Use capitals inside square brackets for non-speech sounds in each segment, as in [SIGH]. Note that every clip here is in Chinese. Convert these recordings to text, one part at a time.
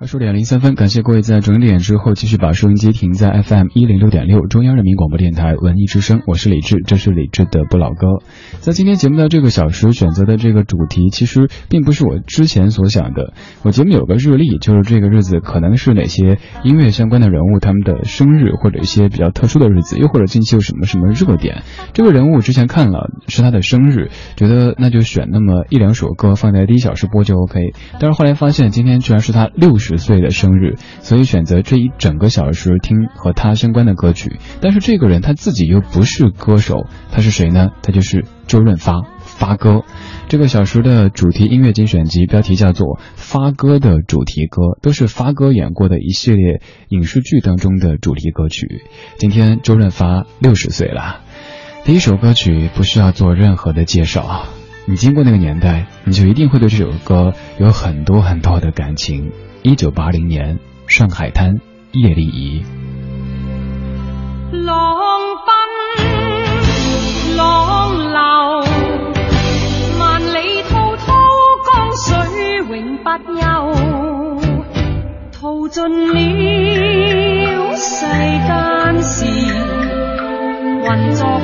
二十点零三分，感谢各位在整点之后继续把收音机停在 FM 一零六点六中央人民广播电台文艺之声，我是李志，这是李志的不老歌。在今天节目的这个小时选择的这个主题，其实并不是我之前所想的。我节目有个日历，就是这个日子可能是哪些音乐相关的人物他们的生日，或者一些比较特殊的日子，又或者近期有什么什么热点。这个人物之前看了是他的生日，觉得那就选那么一两首歌放在第一小时播就 OK。但是后来发现今天居然是他六十十岁的生日，所以选择这一整个小时听和他相关的歌曲。但是这个人他自己又不是歌手，他是谁呢？他就是周润发，发哥。这个小时的主题音乐精选集标题叫做《发哥的主题歌》，都是发哥演过的一系列影视剧当中的主题歌曲。今天周润发六十岁了，第一首歌曲不需要做任何的介绍。你经过那个年代，你就一定会对这首歌有很多很多的感情。一九八零年，上海滩，叶丽仪。浪奔浪流，万里滔滔江水永不休，淘尽了世间事，混作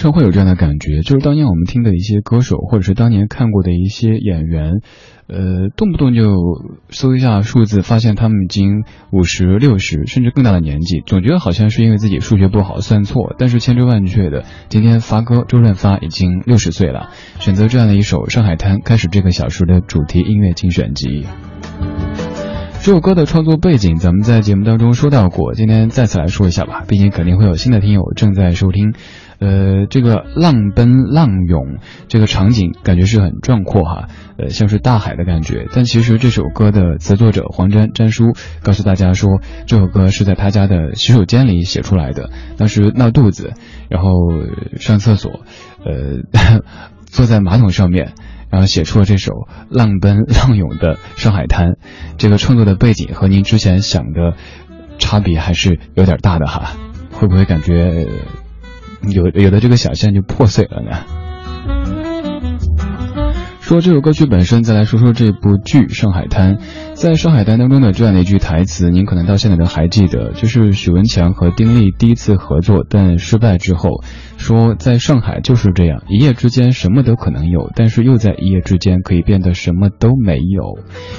常会有这样的感觉，就是当年我们听的一些歌手，或者是当年看过的一些演员，呃，动不动就搜一下数字，发现他们已经五十六十甚至更大的年纪，总觉得好像是因为自己数学不好算错，但是千真万确的，今天发哥周润发已经六十岁了，选择这样的一首《上海滩》，开始这个小时的主题音乐精选集。这首歌的创作背景，咱们在节目当中说到过，今天再次来说一下吧。毕竟肯定会有新的听友正在收听。呃，这个浪奔浪涌这个场景感觉是很壮阔哈，呃，像是大海的感觉。但其实这首歌的词作者黄沾沾叔告诉大家说，这首歌是在他家的洗手间里写出来的。当时闹肚子，然后上厕所，呃，[LAUGHS] 坐在马桶上面。然后写出了这首浪奔浪涌的上海滩。这个创作的背景和您之前想的差别还是有点大的哈，会不会感觉有有的这个想象就破碎了呢？说这首歌曲本身，再来说说这部剧《上海滩》。在《上海滩》当中的这样的一句台词，您可能到现在都还记得，就是许文强和丁力第一次合作，但失败之后。说在上海就是这样，一夜之间什么都可能有，但是又在一夜之间可以变得什么都没有。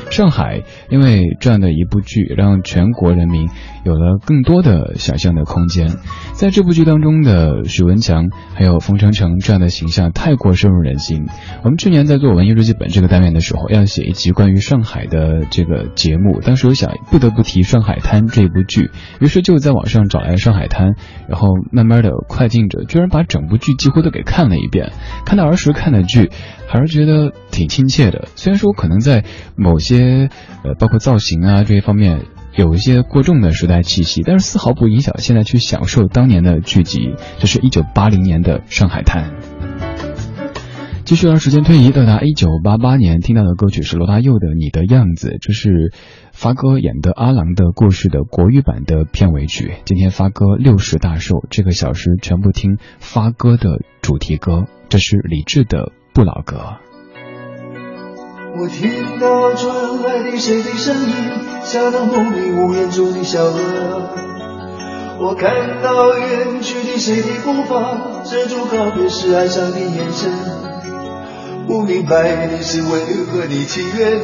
上海因为这样的一部剧，让全国人民有了更多的想象的空间。在这部剧当中的许文强还有冯程程这样的形象太过深入人心。我们去年在做文艺日记本这个单元的时候，要写一集关于上海的这个节目，当时我想不得不提《上海滩》这部剧，于是就在网上找来《上海滩》，然后慢慢的快进着，居然。把整部剧几乎都给看了一遍，看到儿时看的剧，还是觉得挺亲切的。虽然说可能在某些呃，包括造型啊这些方面有一些过重的时代气息，但是丝毫不影响现在去享受当年的剧集。这是一九八零年的《上海滩》。继续让时间推移，到达一九八八年，听到的歌曲是罗大佑的《你的样子》，这是发哥演的《阿郎的故事》的国语版的片尾曲。今天发哥六十大寿，这个小时全部听发哥的主题歌，这是李志的《不老歌》。我听到传来的谁的声音，像那梦里无言中的小河。我看到远去的谁的步伐，遮住告别时哀伤的眼神。不明白你是为何的情愿，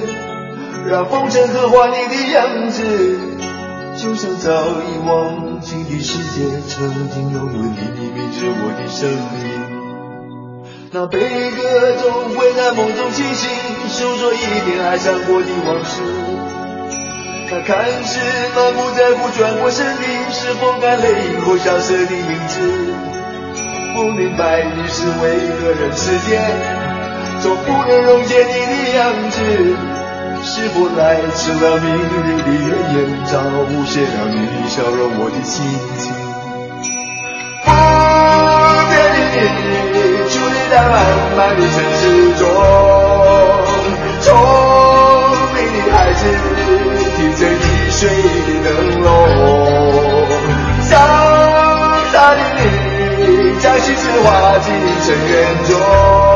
让风尘刻画你的样子，就像早已忘情的世界，曾经拥有你的名字，我的生命。那悲歌总会在梦中清醒，诉说一点爱上过的往事。那看似满不在乎转过身的，是否干泪以后萧瑟的名字？不明白你是为何人世间。总不能溶解你的样子，是否来迟了明日的艳阳，照无限了你的笑容，我的心情。不变的你，伫立在漫漫的城市中，聪明的孩子，提着易碎的灯笼，潇洒的你，将心事化进尘缘中。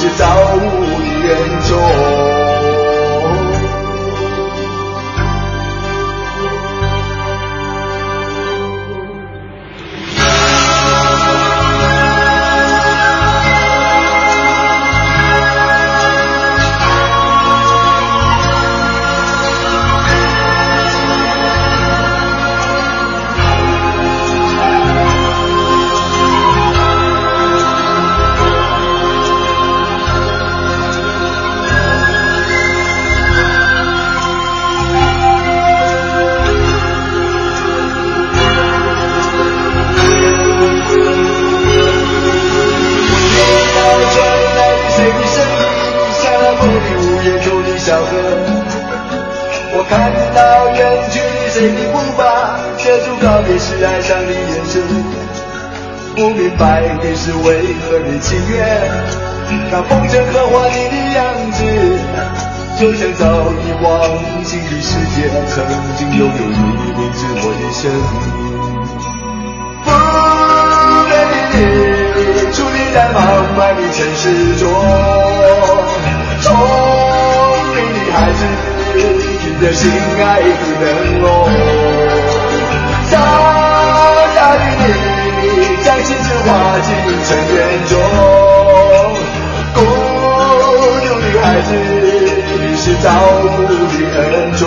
是造物人恩宠。白的是为何你情愿？那风尘刻画你的样子，就像早已忘情的世界，曾经拥有你名字，我的生命。不丽的你，伫立在茫茫的尘世中，聪明的孩子，拒着心爱的灯笼。傻傻的你。花尽尘烟中，孤独的孩子是造物的恩宠。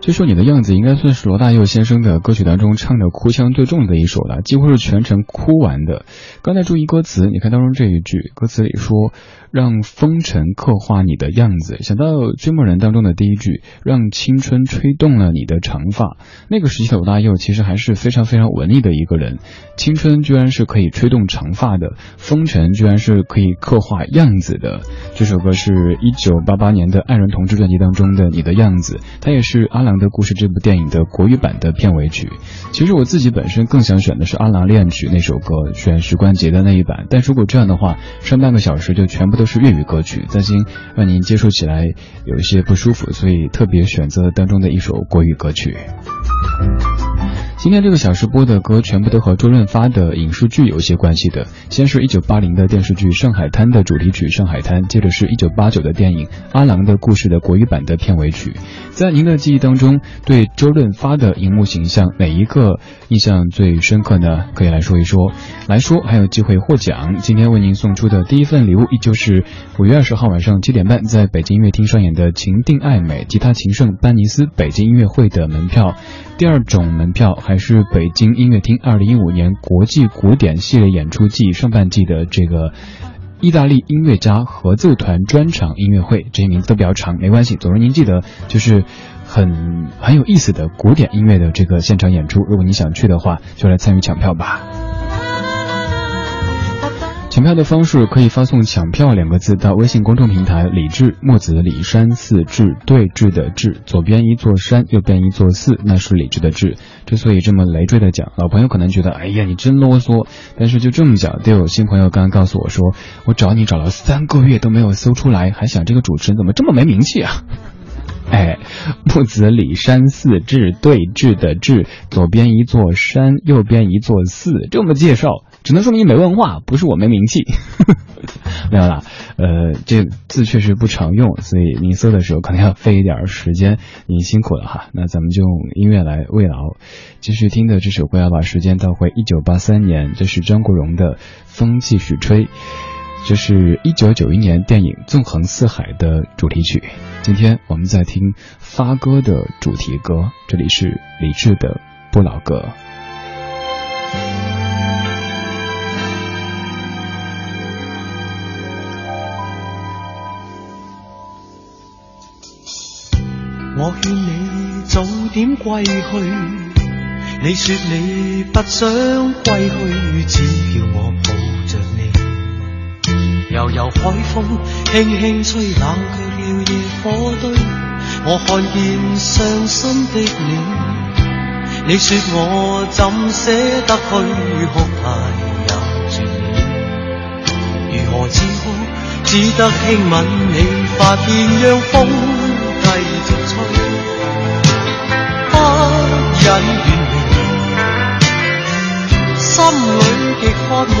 就说你的样子，应该算是罗大佑先生的歌曲当中唱的哭腔最重的一首了，几乎是全程哭完的。刚才注意歌词，你看当中这一句，歌词里说。让风尘刻画你的样子，想到《追梦人》当中的第一句，让青春吹动了你的长发。那个时期的罗大佑其实还是非常非常文艺的一个人，青春居然是可以吹动长发的，风尘居然是可以刻画样子的。这首歌是一九八八年的《爱人同志》专辑当中的《你的样子》，它也是《阿郎的故事》这部电影的国语版的片尾曲。其实我自己本身更想选的是《阿郎恋曲》那首歌，选许冠杰的那一版。但如果这样的话，上半个小时就全部都。是粤语歌曲，担心让您接受起来有一些不舒服，所以特别选择当中的一首国语歌曲。今天这个小时播的歌全部都和周润发的影视剧有一些关系的。先是一九八零的电视剧《上海滩》的主题曲《上海滩》，接着是一九八九的电影《阿郎的故事》的国语版的片尾曲。在您的记忆当中，对周润发的荧幕形象哪一个印象最深刻呢？可以来说一说。来说还有机会获奖。今天为您送出的第一份礼物，依旧是五月二十号晚上七点半在北京音乐厅上演的《情定爱美吉他情圣班尼斯北京音乐会》的门票。第二种门票还是北京音乐厅二零一五年国际古典系列演出季上半季的这个意大利音乐家合奏团专场音乐会，这些名字都比较长，没关系，总之您记得就是很很有意思的古典音乐的这个现场演出。如果你想去的话，就来参与抢票吧。抢票的方式可以发送“抢票”两个字到微信公众平台“李志墨子李山寺志对峙的志”，左边一座山，右边一座寺，那是李志的志。之所以这么累赘的讲，老朋友可能觉得，哎呀，你真啰嗦。但是就这么讲，都有新朋友刚刚告诉我说，我找你找了三个月都没有搜出来，还想这个主持人怎么这么没名气啊？[LAUGHS] 哎，木子李山寺志对峙的志，左边一座山，右边一座寺，这么介绍。只能说明你没文化，不是我没名气。[LAUGHS] 没有啦，呃，这字确实不常用，所以您搜的时候可能要费一点时间，您辛苦了哈。那咱们就用音乐来慰劳。继续听的这首歌要把时间倒回一九八三年，这是张国荣的《风继续吹》，这是一九九一年电影《纵横四海》的主题曲。今天我们在听发哥的主题歌，这里是李志的不老歌。我劝你早点归去，你说你不想归去，只叫我抱。悠悠海风轻轻吹，冷却了野火堆。我看见伤心的你，你说我怎舍得去哭太有绝美？如何止哭？只得轻吻你发边，让风。继续吹，不忍远离，心里极渴，望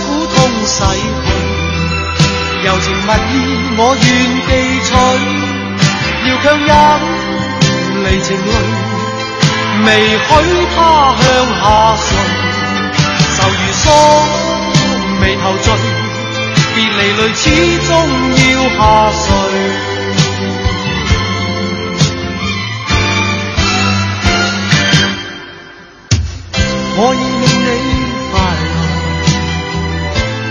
洗去，柔情蜜意我愿记取。要强忍离情泪，未许他向下垂，愁如锁，眉头聚。别离泪始终要下垂，我已令你，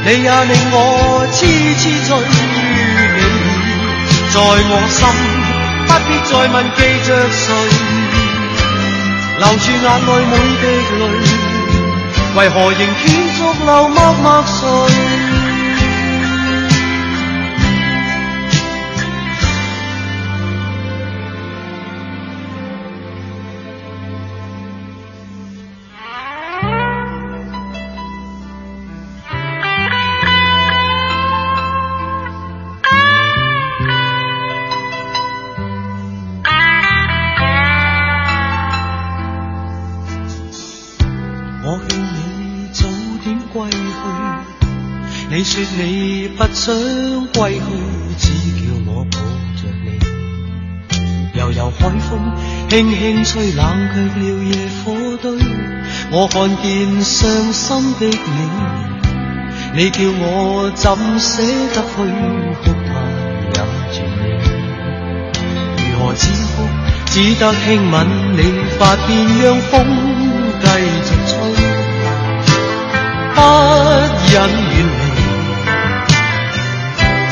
你也令我痴痴醉。你在我心，不必再问记着谁，留住眼内每滴泪，为何仍断续流默默垂？不想归去，只叫我抱着你。悠悠海风轻轻吹，冷却了夜火堆。我看见伤心的你，你叫我怎舍得去？哭他也绝你？如何止哭？只得轻吻你发边，让风继续吹，不忍远离。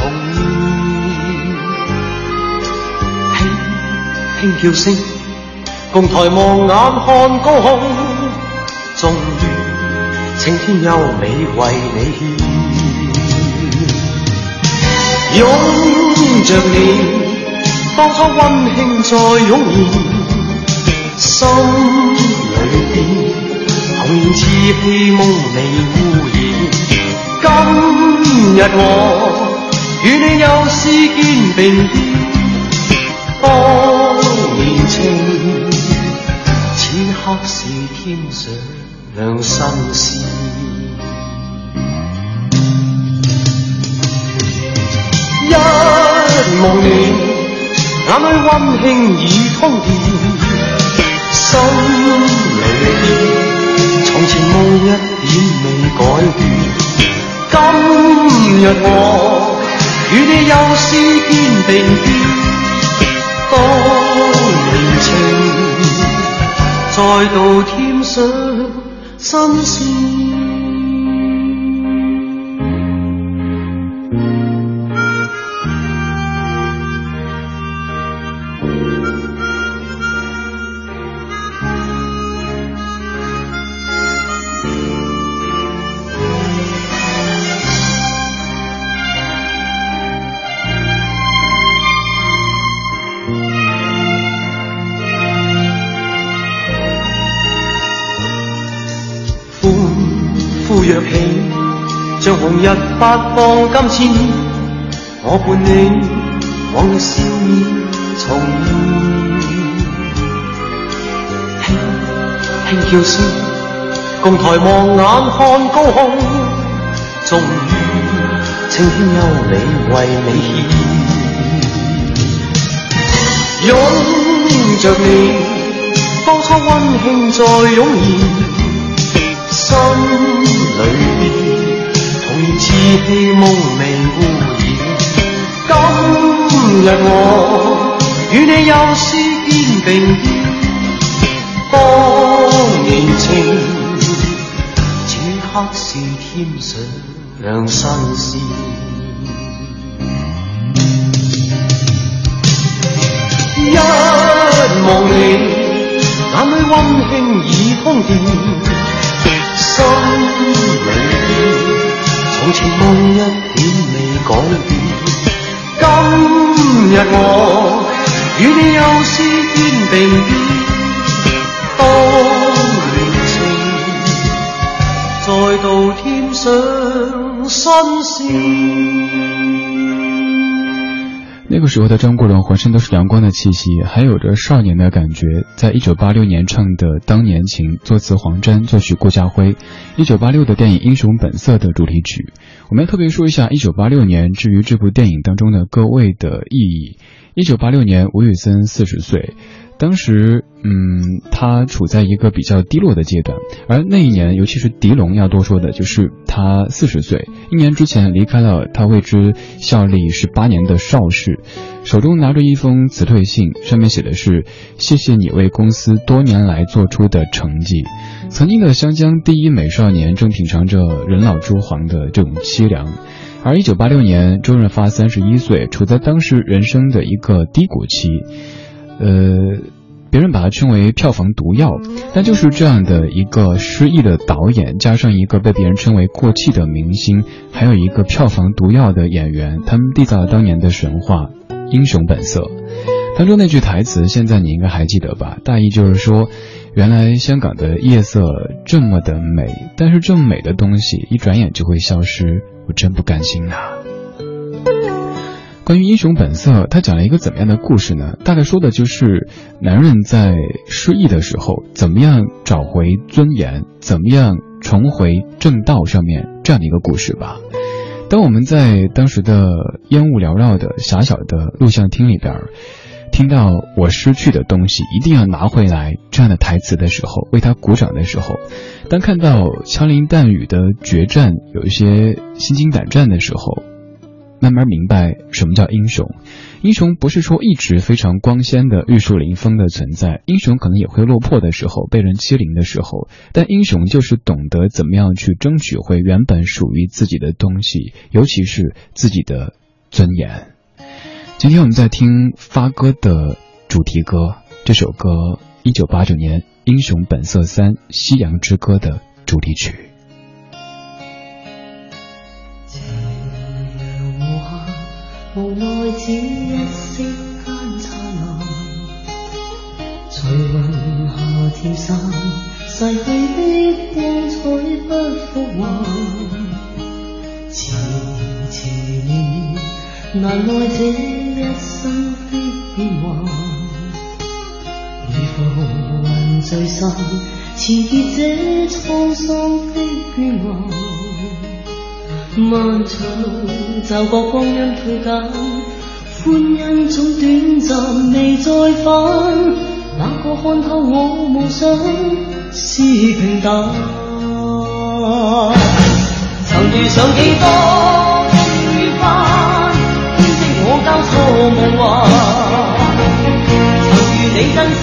重现。轻叫声，共抬望眼看高空，终于青天优美为你献。拥着你，当初温馨再涌现，心里边童年稚气梦未污染。今日我与你又是肩并肩。当年情，此刻是天上新事。一望你，眼里温馨已通电，心里边从前梦一点未改变。今日我与你又是肩并肩，当年。情再度添上新鲜。发放今次我伴你往日笑面重现轻轻叫声共抬望眼看高空终于青天有你为你献拥着你当初温馨再涌现心里边童年稚气梦未污染，今日我与你又是肩并肩。当年情，此刻是添上新鲜。一望你，眼里温馨已通电，心里好似梦一点未改变。今日我与你又是肩并肩。当年情，再度添上新鲜。那个时候的张国荣浑身都是阳光的气息，还有着少年的感觉。在一九八六年唱的《当年情》，作词黄沾，作曲顾家辉。一九八六的电影《英雄本色》的主题曲。我们要特别说一下一九八六年，至于这部电影当中的各位的意义。一九八六年，吴宇森四十岁。当时，嗯，他处在一个比较低落的阶段，而那一年，尤其是狄龙要多说的，就是他四十岁，一年之前离开了他为之效力十八年的邵氏，手中拿着一封辞退信，上面写的是“谢谢你为公司多年来做出的成绩”。曾经的湘江第一美少年正品尝着人老珠黄的这种凄凉，而一九八六年，周润发三十一岁，处在当时人生的一个低谷期。呃，别人把它称为票房毒药，但就是这样的一个失意的导演，加上一个被别人称为过气的明星，还有一个票房毒药的演员，他们缔造了当年的神话《英雄本色》当中那句台词，现在你应该还记得吧？大意就是说，原来香港的夜色这么的美，但是这么美的东西一转眼就会消失，我真不甘心呐。关于《英雄本色》，他讲了一个怎么样的故事呢？大概说的就是男人在失意的时候，怎么样找回尊严，怎么样重回正道上面这样的一个故事吧。当我们在当时的烟雾缭绕的狭小的录像厅里边，听到“我失去的东西一定要拿回来”这样的台词的时候，为他鼓掌的时候，当看到枪林弹雨的决战，有一些心惊胆战的时候。慢慢明白什么叫英雄。英雄不是说一直非常光鲜的玉树临风的存在，英雄可能也会落魄的时候，被人欺凌的时候。但英雄就是懂得怎么样去争取回原本属于自己的东西，尤其是自己的尊严。今天我们在听发哥的主题歌，这首歌一九八九年《英雄本色三：夕阳之歌》的主题曲。无奈只一息间灿烂，随云霞跳散，逝去的光彩不复还。迟迟年年，难耐这一生的变幻。如浮云聚散，辞结这沧桑的眷恋。漫长就觉光阴褪减，欢欣总短暂未再返。哪个看透我梦想是平淡？曾遇上几多风雨翻，编织我交错梦幻。曾遇你真心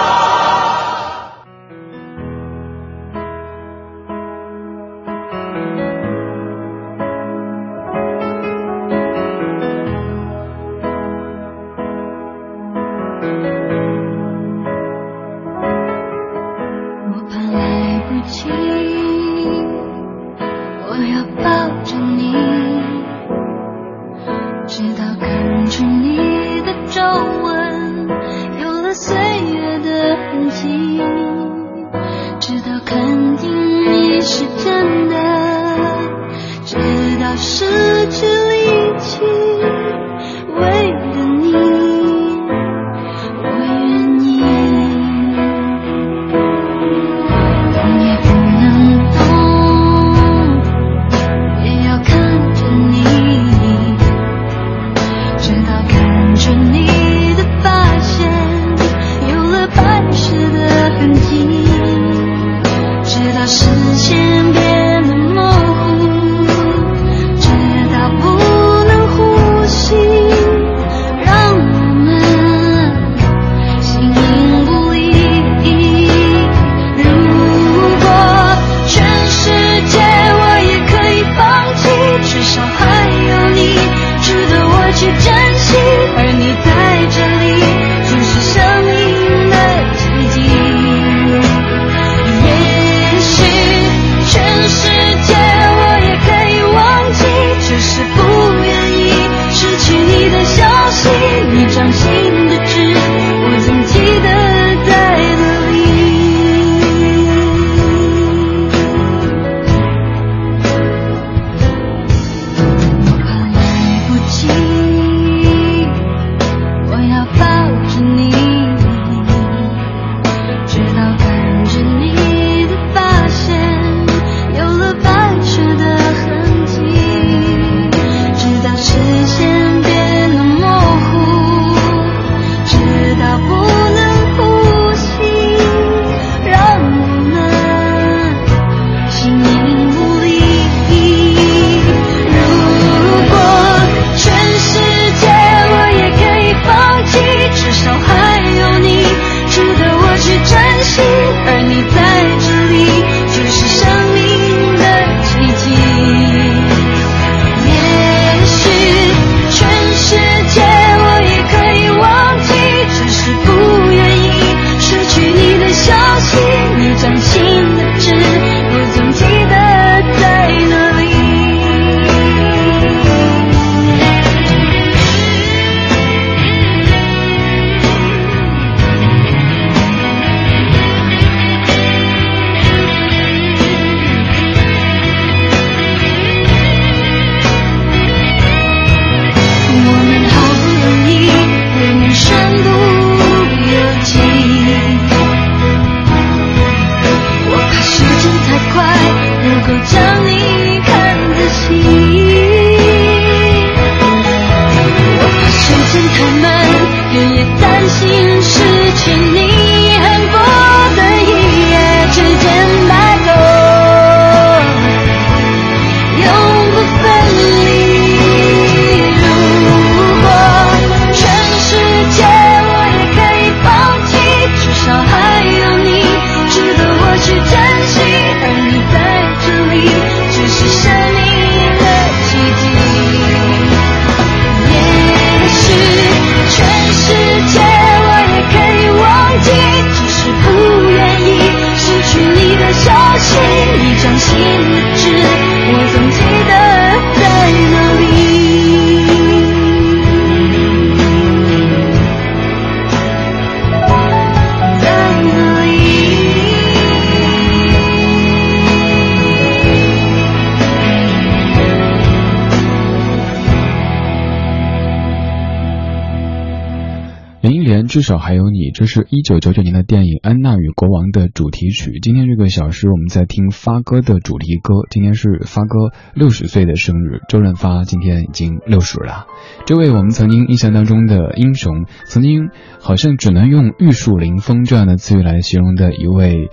林忆莲至少还有你，这是一九九九年的电影《安娜与国王》的主题曲。今天这个小时我们在听发哥的主题歌。今天是发哥六十岁的生日，周润发今天已经六十了。这位我们曾经印象当中的英雄，曾经好像只能用玉树临风这样的词语来形容的一位，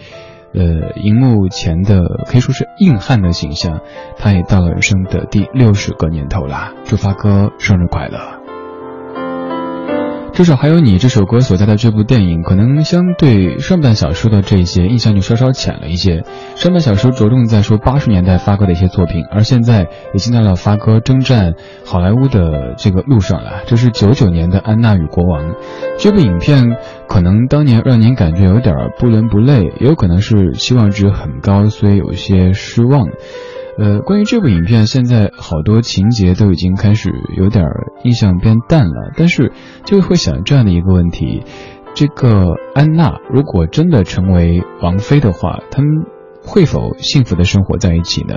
呃，荧幕前的可以说是硬汉的形象，他也到了人生的第六十个年头了。祝发哥生日快乐！至少还有你这首歌所在的这部电影，可能相对上半小说的这些印象就稍稍浅了一些。上半小说着重在说八十年代发哥的一些作品，而现在已经到了发哥征战好莱坞的这个路上了。这是九九年的《安娜与国王》这部影片，可能当年让您感觉有点不伦不类，也有可能是期望值很高，所以有些失望。呃，关于这部影片，现在好多情节都已经开始有点印象变淡了，但是就会想这样的一个问题：这个安娜如果真的成为王妃的话，他们会否幸福的生活在一起呢？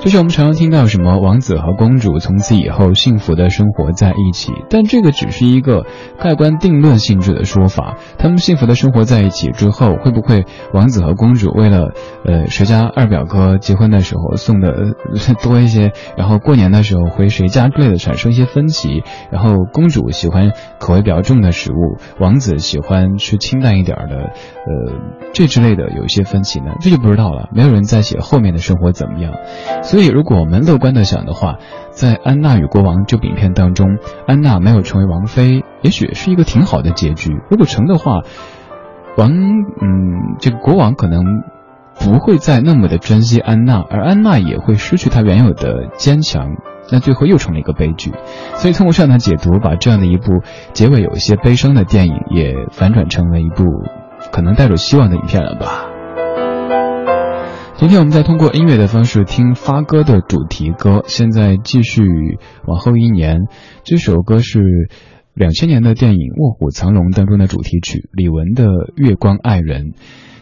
就像我们常常听到什么王子和公主从此以后幸福的生活在一起，但这个只是一个盖棺定论性质的说法。他们幸福的生活在一起之后，会不会王子和公主为了呃谁家二表哥结婚的时候送的 [LAUGHS] 多一些，然后过年的时候回谁家之类的产生一些分歧？然后公主喜欢口味比较重的食物，王子喜欢吃清淡一点的，呃这之类的有一些分歧呢？这就不知道了。没有人在写后面的生活怎么样。所以，如果我们乐观的想的话，在《安娜与国王》这部影片当中，安娜没有成为王妃，也许是一个挺好的结局。如果成的话，王，嗯，这个国王可能不会再那么的珍惜安娜，而安娜也会失去她原有的坚强，那最后又成了一个悲剧。所以，通过这样的解读，把这样的一部结尾有一些悲伤的电影，也反转成为一部可能带着希望的影片了吧。今天我们再通过音乐的方式听发哥的主题歌，现在继续往后一年，这首歌是两千年的电影《卧虎藏龙》当中的主题曲，李玟的《月光爱人》。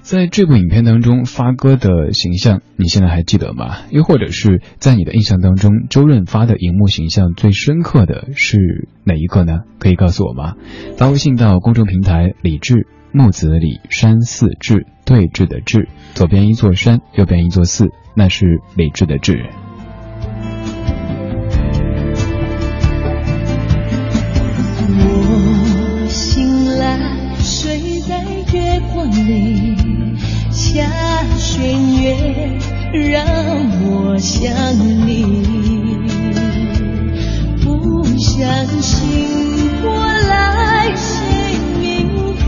在这部影片当中，发哥的形象你现在还记得吗？又或者是在你的印象当中，周润发的荧幕形象最深刻的是哪一个呢？可以告诉我吗？发微信到公众平台李志木子李山寺志对峙的志，左边一座山，右边一座寺，那是李志的志。让我想你，不相信我来世明白，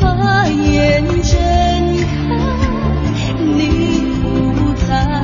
怕眼睁开你不在。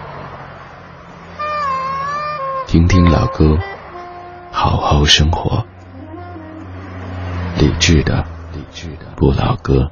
听听老歌，好好生活。理智的，理智的不老歌，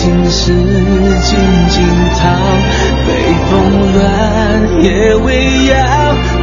心事静静躺北风乱夜未央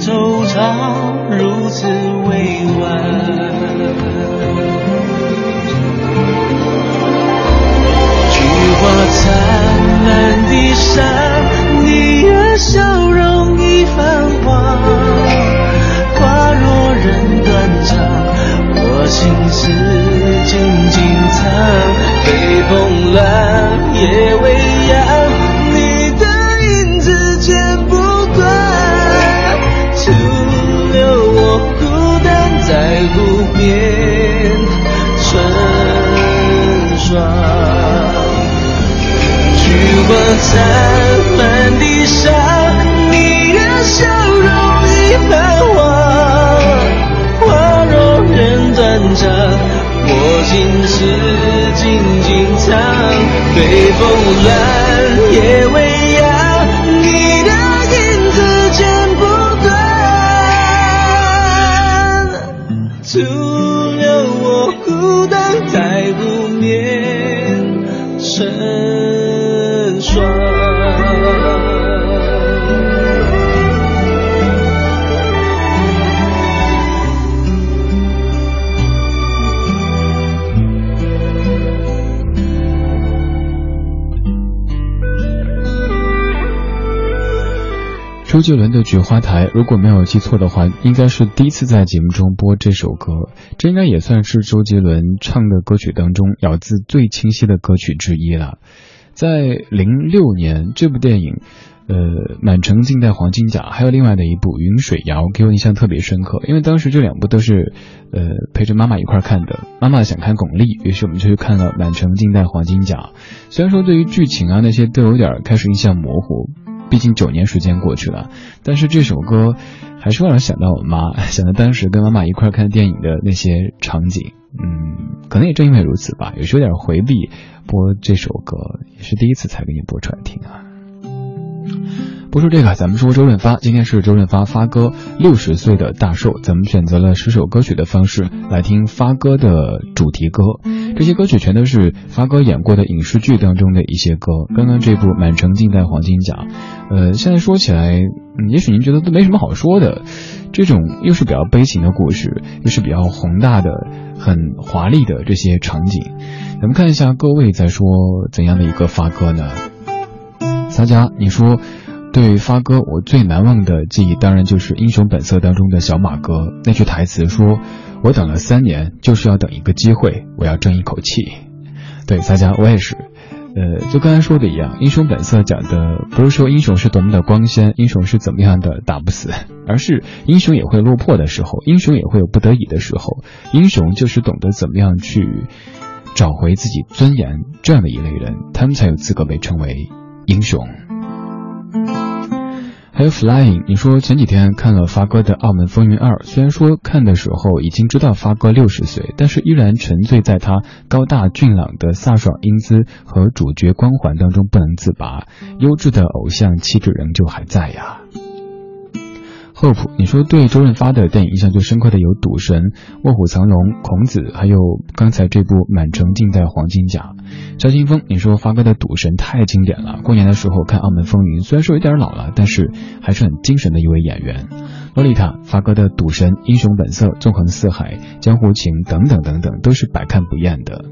惆怅如此委婉，菊花灿烂的山，你的笑容已泛黄，花落人断肠。我心事静静藏，北风乱夜未央。我残满地伤，你的笑容已泛黄。花落人断肠，我心事静静藏。北风乱，夜未。周杰伦的《菊花台》，如果没有记错的话，应该是第一次在节目中播这首歌。这应该也算是周杰伦唱的歌曲当中咬字最清晰的歌曲之一了。在零六年，这部电影。呃，满城尽带黄金甲，还有另外的一部《云水谣》，给我印象特别深刻，因为当时这两部都是，呃，陪着妈妈一块看的。妈妈想看巩俐，于是我们就去看了《满城尽带黄金甲》。虽然说对于剧情啊那些都有点开始印象模糊，毕竟九年时间过去了，但是这首歌还是让人想到我妈，[LAUGHS] 想到当时跟妈妈一块看电影的那些场景。嗯，可能也正因为如此吧，有时有点回避播这首歌，也是第一次才给你播出来听啊。不说这个，咱们说周润发。今天是周润发发哥六十岁的大寿，咱们选择了十首歌曲的方式来听发哥的主题歌。这些歌曲全都是发哥演过的影视剧当中的一些歌。刚刚这部《满城尽带黄金甲》，呃，现在说起来，嗯，也许您觉得都没什么好说的。这种又是比较悲情的故事，又是比较宏大的、很华丽的这些场景。咱们看一下各位在说怎样的一个发哥呢？撒家，你说，对于发哥，我最难忘的记忆当然就是《英雄本色》当中的小马哥那句台词，说我等了三年，就是要等一个机会，我要争一口气。对，大家，我也是。呃，就刚才说的一样，《英雄本色》讲的不是说英雄是多么的光鲜，英雄是怎么样的打不死，[LAUGHS] 而是英雄也会落魄的时候，英雄也会有不得已的时候，英雄就是懂得怎么样去找回自己尊严这样的一类人，他们才有资格被称为。英雄，还有 Flying。你说前几天看了发哥的《澳门风云二》，虽然说看的时候已经知道发哥六十岁，但是依然沉醉在他高大俊朗的飒爽英姿和主角光环当中不能自拔。优质的偶像气质仍旧还在呀。Hope，你说对周润发的电影印象最深刻的有《赌神》《卧虎藏龙》《孔子》，还有刚才这部《满城尽带黄金甲》。肖清峰，你说发哥的《赌神》太经典了，过年的时候看《澳门风云》，虽然说有点老了，但是还是很精神的一位演员。洛丽塔，发哥的《赌神》《英雄本色》《纵横四海》《江湖情》等等等等，都是百看不厌的。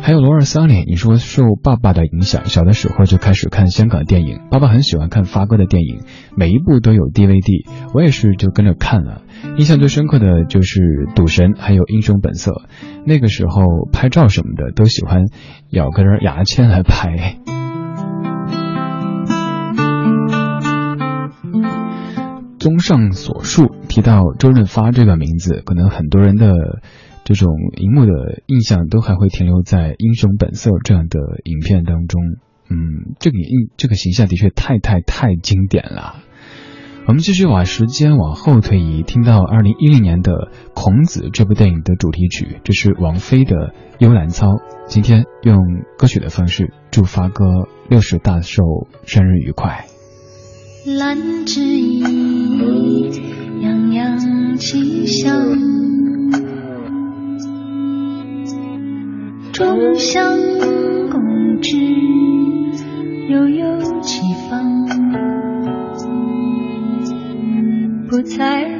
还有罗尔桑里，你说受爸爸的影响，小的时候就开始看香港电影。爸爸很喜欢看发哥的电影，每一部都有 DVD，我也是就跟着看了。印象最深刻的就是《赌神》，还有《英雄本色》。那个时候拍照什么的都喜欢咬根牙签来拍。综上所述，提到周润发这个名字，可能很多人的。这种荧幕的印象都还会停留在《英雄本色》这样的影片当中，嗯，这个印这个形象的确太太太经典了。我们继续把时间往后推移，听到二零一零年的《孔子》这部电影的主题曲，这是王菲的《幽兰操》。今天用歌曲的方式祝发哥六十大寿生日愉快。兰之意，洋洋气象。同相共知，悠悠几方，不再。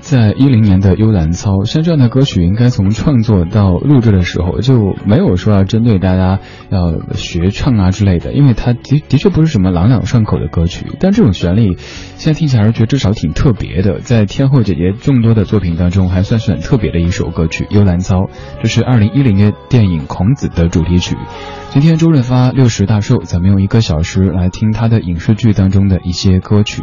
在一零年的《幽兰操》，像这样的歌曲，应该从创作到录制的时候就没有说要针对大家要学唱啊之类的，因为它的的确不是什么朗朗上口的歌曲。但这种旋律，现在听起来是觉得至少挺特别的，在天后姐姐众多的作品当中，还算是很特别的一首歌曲《幽兰操》。这是二零一零年电影《孔子》的主题曲。今天周润发六十大寿，咱们用一个小时来听他的影视剧当中的一些歌曲。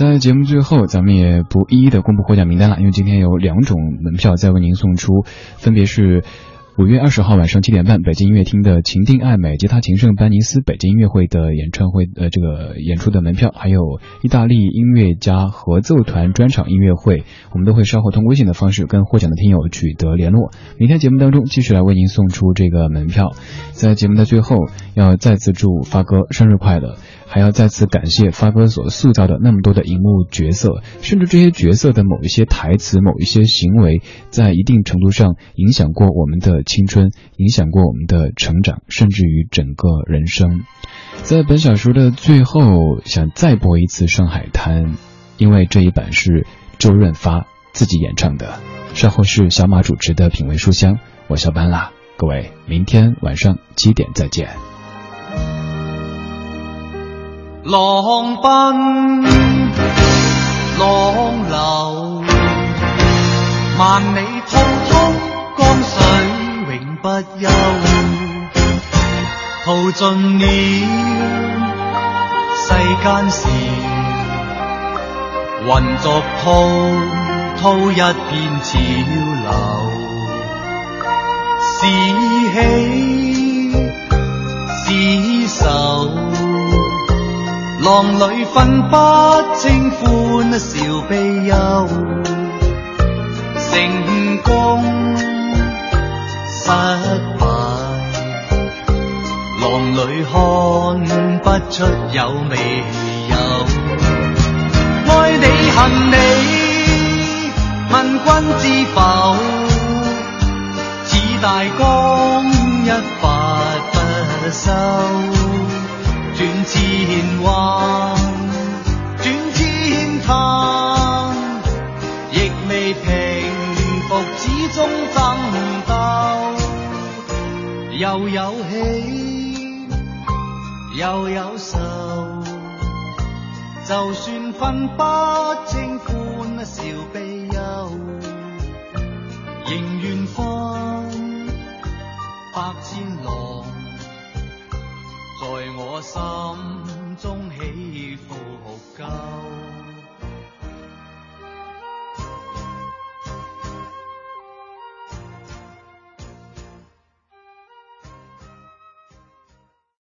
在节目最后，咱们也不一一的公布获奖名单了，因为今天有两种门票在为您送出，分别是五月二十号晚上七点半北京音乐厅的情定爱美吉他琴圣班尼斯北京音乐会的演唱会，呃，这个演出的门票，还有意大利音乐家合奏团专场音乐会，我们都会稍后通过微信的方式跟获奖的听友取得联络。明天节目当中继续来为您送出这个门票，在节目的最后要再次祝发哥生日快乐。还要再次感谢发哥所塑造的那么多的荧幕角色，甚至这些角色的某一些台词、某一些行为，在一定程度上影响过我们的青春，影响过我们的成长，甚至于整个人生。在本小说的最后，想再播一次《上海滩》，因为这一版是周润发自己演唱的。稍后是小马主持的品味书香，我下班啦，各位，明天晚上七点再见。浪奔，浪流，万里滔滔江水永不休。淘尽了世间事，混作滔滔一片潮流。是喜是愁。浪里分不清欢笑悲忧，成功失败，浪里看不出有未有。爱你恨你，问君知否？似大江一发不收。转千弯，转千滩，亦未平复，始终争斗。又有喜，又有愁，就算分不清心中起伏够。